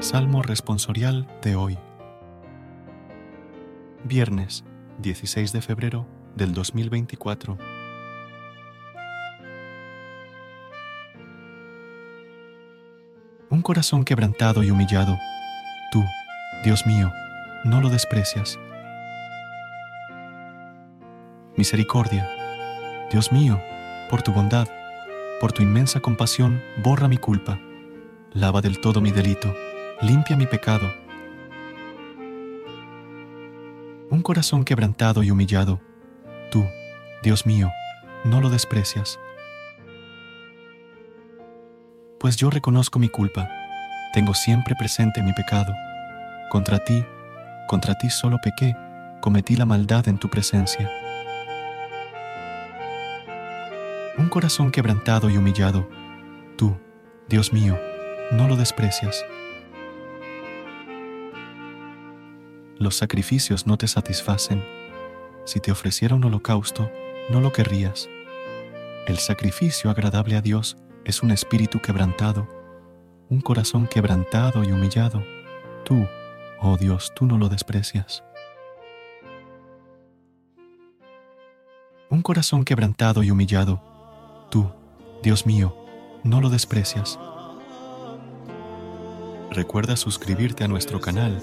Salmo responsorial de hoy. Viernes 16 de febrero del 2024. Un corazón quebrantado y humillado, tú, Dios mío, no lo desprecias. Misericordia, Dios mío, por tu bondad, por tu inmensa compasión, borra mi culpa, lava del todo mi delito limpia mi pecado. Un corazón quebrantado y humillado, tú, Dios mío, no lo desprecias. Pues yo reconozco mi culpa, tengo siempre presente mi pecado. Contra ti, contra ti solo pequé, cometí la maldad en tu presencia. Un corazón quebrantado y humillado, tú, Dios mío, no lo desprecias. Los sacrificios no te satisfacen. Si te ofreciera un holocausto, no lo querrías. El sacrificio agradable a Dios es un espíritu quebrantado, un corazón quebrantado y humillado. Tú, oh Dios, tú no lo desprecias. Un corazón quebrantado y humillado, tú, Dios mío, no lo desprecias. Recuerda suscribirte a nuestro canal